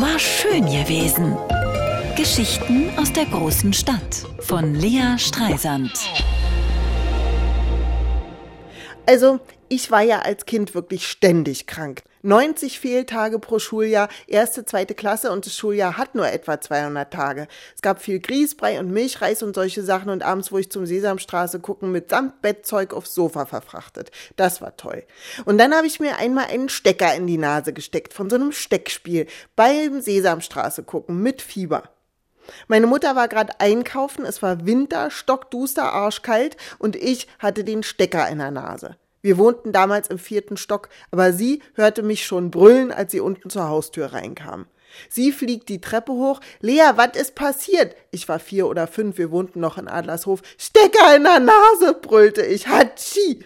War schön gewesen. Geschichten aus der großen Stadt von Lea Streisand. Also, ich war ja als Kind wirklich ständig krank. 90 Fehltage pro Schuljahr, erste, zweite Klasse und das Schuljahr hat nur etwa 200 Tage. Es gab viel Grießbrei und Milchreis und solche Sachen und abends wurde ich zum Sesamstraße gucken mit samt Bettzeug aufs Sofa verfrachtet. Das war toll. Und dann habe ich mir einmal einen Stecker in die Nase gesteckt von so einem Steckspiel beim Sesamstraße gucken mit Fieber. Meine Mutter war gerade einkaufen, es war Winter, stockduster, arschkalt und ich hatte den Stecker in der Nase. Wir wohnten damals im vierten Stock, aber sie hörte mich schon brüllen, als sie unten zur Haustür reinkam. Sie fliegt die Treppe hoch. Lea, was ist passiert? Ich war vier oder fünf, wir wohnten noch in Adlershof. Stecker in der Nase, brüllte ich. Hatschi!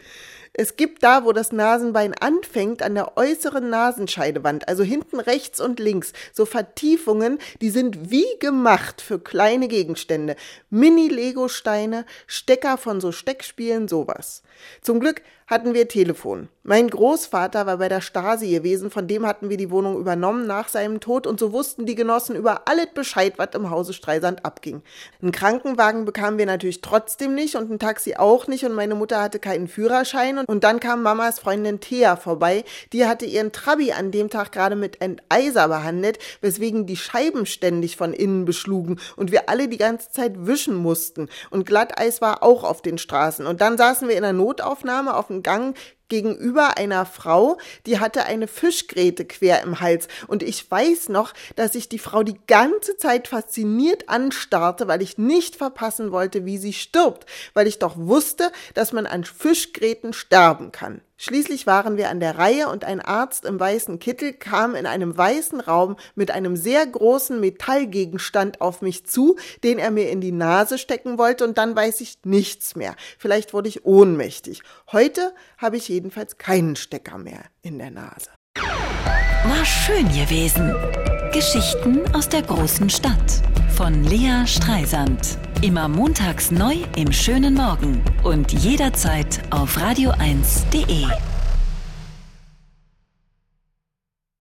Es gibt da, wo das Nasenbein anfängt, an der äußeren Nasenscheidewand, also hinten rechts und links, so Vertiefungen, die sind wie gemacht für kleine Gegenstände. Mini-Lego-Steine, Stecker von so Steckspielen, sowas. Zum Glück hatten wir Telefon. Mein Großvater war bei der Stasi gewesen, von dem hatten wir die Wohnung übernommen nach seinem Tod und so wussten die Genossen über alles Bescheid, was im Hause Streisand abging. Einen Krankenwagen bekamen wir natürlich trotzdem nicht und ein Taxi auch nicht und meine Mutter hatte keinen Führerschein und dann kam Mamas Freundin Thea vorbei, die hatte ihren Trabi an dem Tag gerade mit Enteiser behandelt, weswegen die Scheiben ständig von innen beschlugen und wir alle die ganze Zeit wischen mussten und Glatteis war auch auf den Straßen und dann saßen wir in der Notaufnahme auf dem Gang gegenüber einer Frau, die hatte eine Fischgräte quer im Hals. Und ich weiß noch, dass ich die Frau die ganze Zeit fasziniert anstarrte, weil ich nicht verpassen wollte, wie sie stirbt, weil ich doch wusste, dass man an Fischgräten sterben kann. Schließlich waren wir an der Reihe und ein Arzt im weißen Kittel kam in einem weißen Raum mit einem sehr großen Metallgegenstand auf mich zu, den er mir in die Nase stecken wollte und dann weiß ich nichts mehr. Vielleicht wurde ich ohnmächtig. Heute habe ich jedenfalls keinen Stecker mehr in der Nase. War schön gewesen. Geschichten aus der großen Stadt von Lea Streisand. Immer montags neu im schönen Morgen und jederzeit auf radio1.de.